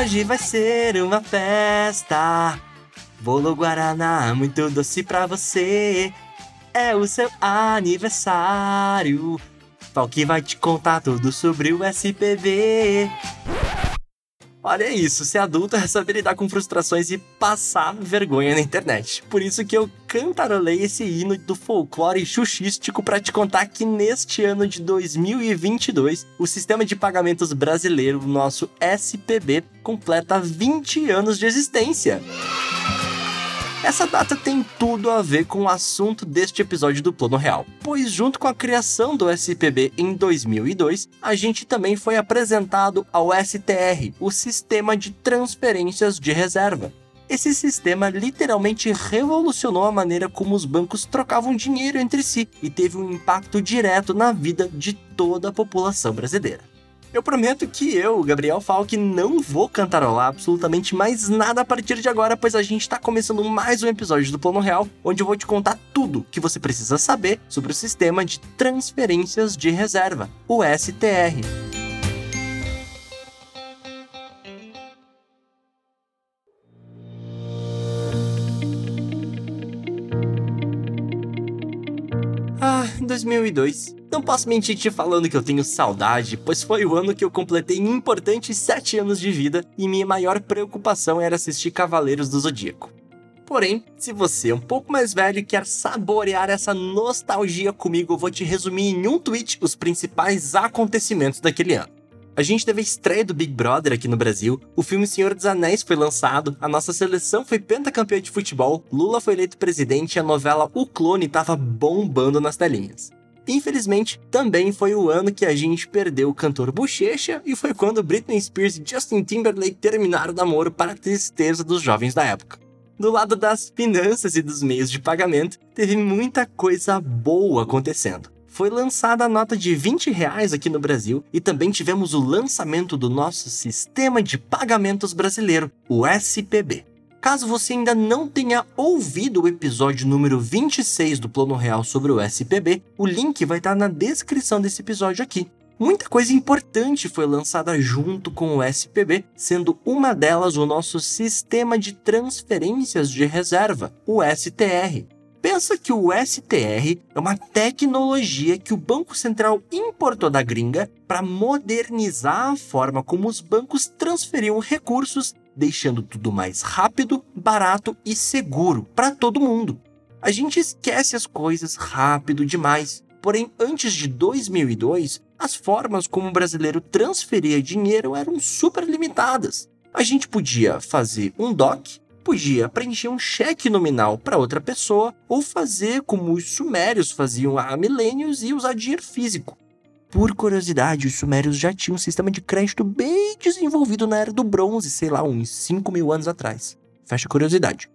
Hoje vai ser uma festa. Bolo Guaraná, muito doce pra você. É o seu aniversário. Falk vai te contar tudo sobre o SPB. Olha isso, ser adulto é saber lidar com frustrações e passar vergonha na internet. Por isso que eu cantarolei esse hino do folclore xuxístico para te contar que neste ano de 2022, o sistema de pagamentos brasileiro, nosso SPB, completa 20 anos de existência. Essa data tem tudo a ver com o assunto deste episódio do Plano Real, pois junto com a criação do SPB em 2002, a gente também foi apresentado ao STR, o Sistema de Transferências de Reserva. Esse sistema literalmente revolucionou a maneira como os bancos trocavam dinheiro entre si e teve um impacto direto na vida de toda a população brasileira. Eu prometo que eu, Gabriel Falk, não vou cantarolar absolutamente mais nada a partir de agora, pois a gente está começando mais um episódio do Plano Real, onde eu vou te contar tudo que você precisa saber sobre o sistema de transferências de reserva, o STR. Ah, 2002. Não posso mentir te falando que eu tenho saudade, pois foi o ano que eu completei importantes 7 anos de vida e minha maior preocupação era assistir Cavaleiros do Zodíaco. Porém, se você é um pouco mais velho e quer saborear essa nostalgia comigo, eu vou te resumir em um tweet os principais acontecimentos daquele ano. A gente teve a estreia do Big Brother aqui no Brasil, o filme Senhor dos Anéis foi lançado, a nossa seleção foi pentacampeã de futebol, Lula foi eleito presidente e a novela O Clone tava bombando nas telinhas. Infelizmente, também foi o ano que a gente perdeu o cantor Bochecha e foi quando Britney Spears e Justin Timberlake terminaram o namoro para a tristeza dos jovens da época. Do lado das finanças e dos meios de pagamento, teve muita coisa boa acontecendo. Foi lançada a nota de 20 reais aqui no Brasil e também tivemos o lançamento do nosso sistema de pagamentos brasileiro, o SPB. Caso você ainda não tenha ouvido o episódio número 26 do Plano Real sobre o SPB, o link vai estar na descrição desse episódio aqui. Muita coisa importante foi lançada junto com o SPB, sendo uma delas o nosso Sistema de Transferências de Reserva, o STR. Pensa que o STR é uma tecnologia que o Banco Central importou da gringa para modernizar a forma como os bancos transferiam recursos, deixando tudo mais rápido, barato e seguro para todo mundo. A gente esquece as coisas rápido demais. Porém, antes de 2002, as formas como o brasileiro transferia dinheiro eram super limitadas. A gente podia fazer um DOC, podia preencher um cheque nominal para outra pessoa ou fazer como os sumérios faziam há milênios e usar dinheiro físico. Por curiosidade, os sumérios já tinham um sistema de crédito bem desenvolvido na era do bronze, sei lá, uns 5 mil anos atrás. Fecha curiosidade.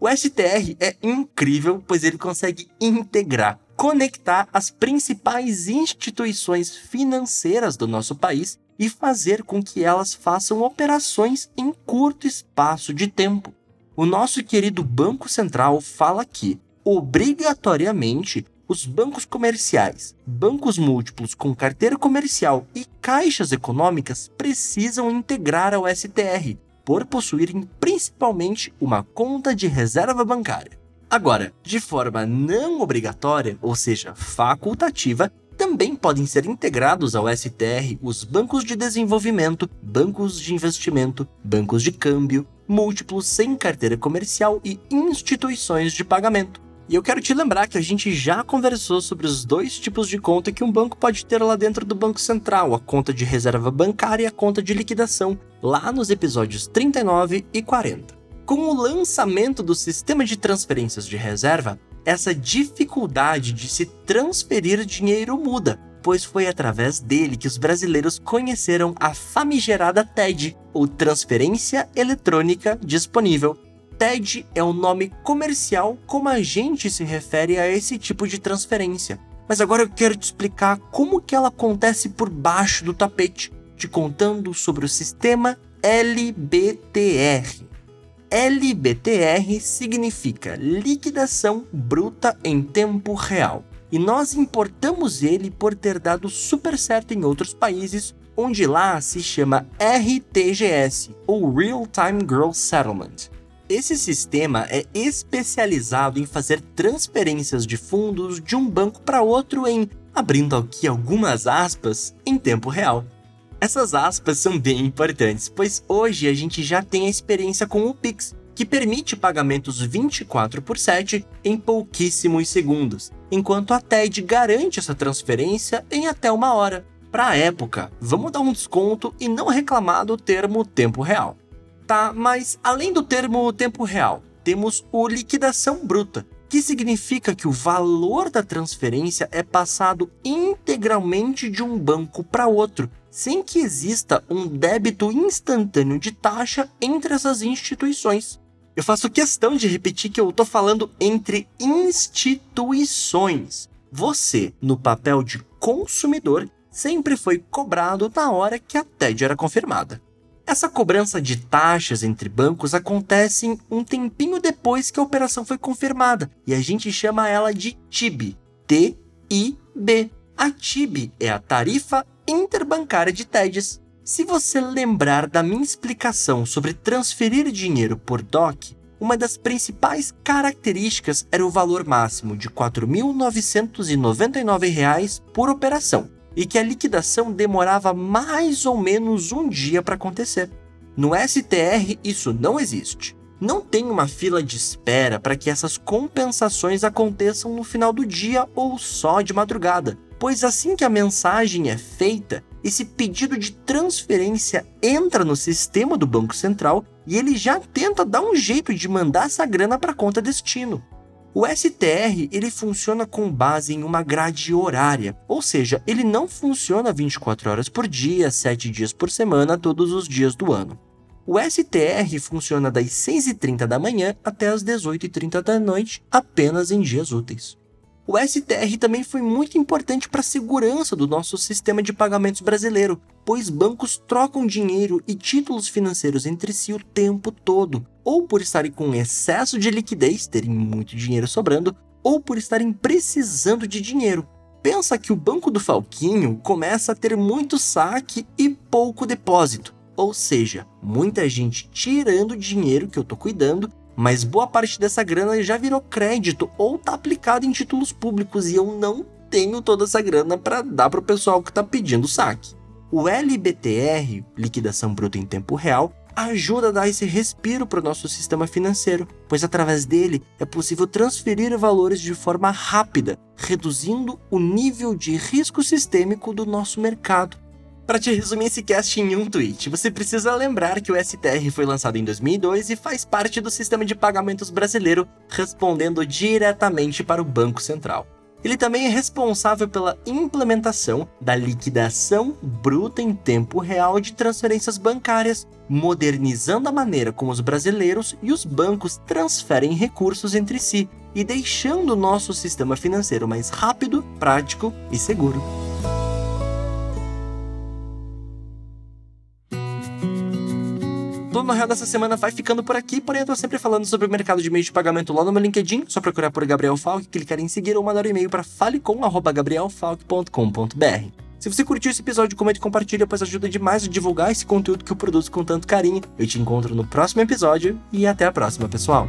O STR é incrível, pois ele consegue integrar, conectar as principais instituições financeiras do nosso país e fazer com que elas façam operações em curto espaço de tempo. O nosso querido Banco Central fala que, obrigatoriamente, os bancos comerciais, bancos múltiplos com carteira comercial e caixas econômicas precisam integrar ao STR, por possuírem principalmente uma conta de reserva bancária. Agora, de forma não obrigatória, ou seja, facultativa, também podem ser integrados ao STR os bancos de desenvolvimento, bancos de investimento, bancos de câmbio, múltiplos sem carteira comercial e instituições de pagamento. E eu quero te lembrar que a gente já conversou sobre os dois tipos de conta que um banco pode ter lá dentro do Banco Central: a conta de reserva bancária e a conta de liquidação, lá nos episódios 39 e 40. Com o lançamento do sistema de transferências de reserva, essa dificuldade de se transferir dinheiro muda, pois foi através dele que os brasileiros conheceram a famigerada TED, ou Transferência Eletrônica Disponível. TED é o nome comercial como a gente se refere a esse tipo de transferência. Mas agora eu quero te explicar como que ela acontece por baixo do tapete, te contando sobre o sistema LBTR. LBTR significa liquidação bruta em tempo real. E nós importamos ele por ter dado super certo em outros países, onde lá se chama RTGS, ou Real Time Gross Settlement. Esse sistema é especializado em fazer transferências de fundos de um banco para outro em, abrindo aqui algumas aspas, em tempo real. Essas aspas são bem importantes, pois hoje a gente já tem a experiência com o Pix, que permite pagamentos 24 por 7 em pouquíssimos segundos, enquanto a TED garante essa transferência em até uma hora. Para a época, vamos dar um desconto e não reclamar do termo tempo real. Tá, mas além do termo tempo real, temos o liquidação bruta, que significa que o valor da transferência é passado integralmente de um banco para outro, sem que exista um débito instantâneo de taxa entre essas instituições. Eu faço questão de repetir que eu estou falando entre instituições. Você, no papel de consumidor, sempre foi cobrado na hora que a TED era confirmada. Essa cobrança de taxas entre bancos acontece um tempinho depois que a operação foi confirmada e a gente chama ela de TIB. T-I-B. A TIB é a Tarifa Interbancária de TEDs. Se você lembrar da minha explicação sobre transferir dinheiro por DOC, uma das principais características era o valor máximo de R$ 4.999 por operação e que a liquidação demorava mais ou menos um dia para acontecer. No STR, isso não existe. Não tem uma fila de espera para que essas compensações aconteçam no final do dia ou só de madrugada, pois assim que a mensagem é feita, esse pedido de transferência entra no sistema do Banco Central e ele já tenta dar um jeito de mandar essa grana para a conta destino. O STR ele funciona com base em uma grade horária, ou seja, ele não funciona 24 horas por dia, 7 dias por semana, todos os dias do ano. O STR funciona das 6h30 da manhã até as 18h30 da noite, apenas em dias úteis. O STR também foi muito importante para a segurança do nosso sistema de pagamentos brasileiro, pois bancos trocam dinheiro e títulos financeiros entre si o tempo todo, ou por estarem com excesso de liquidez, terem muito dinheiro sobrando, ou por estarem precisando de dinheiro. Pensa que o banco do Falquinho começa a ter muito saque e pouco depósito, ou seja, muita gente tirando dinheiro que eu tô cuidando, mas boa parte dessa grana já virou crédito ou tá aplicado em títulos públicos e eu não tenho toda essa grana para dar pro pessoal que tá pedindo saque. O LBTR, liquidação bruta em tempo real, ajuda a dar esse respiro para o nosso sistema financeiro, pois através dele é possível transferir valores de forma rápida, reduzindo o nível de risco sistêmico do nosso mercado. Para te resumir esse cast em um tweet, você precisa lembrar que o STR foi lançado em 2002 e faz parte do sistema de pagamentos brasileiro, respondendo diretamente para o Banco Central. Ele também é responsável pela implementação da liquidação bruta em tempo real de transferências bancárias, modernizando a maneira como os brasileiros e os bancos transferem recursos entre si e deixando o nosso sistema financeiro mais rápido, prático e seguro. No Real dessa semana vai ficando por aqui, porém eu tô sempre falando sobre o mercado de meios de pagamento lá no meu LinkedIn, só procurar por Gabriel Falk, clicar em seguir ou mandar um e-mail para falecom@gabrielfalk.com.br. Se você curtiu esse episódio, comente e compartilha, pois ajuda demais a divulgar esse conteúdo que eu produzo com tanto carinho. Eu te encontro no próximo episódio e até a próxima, pessoal.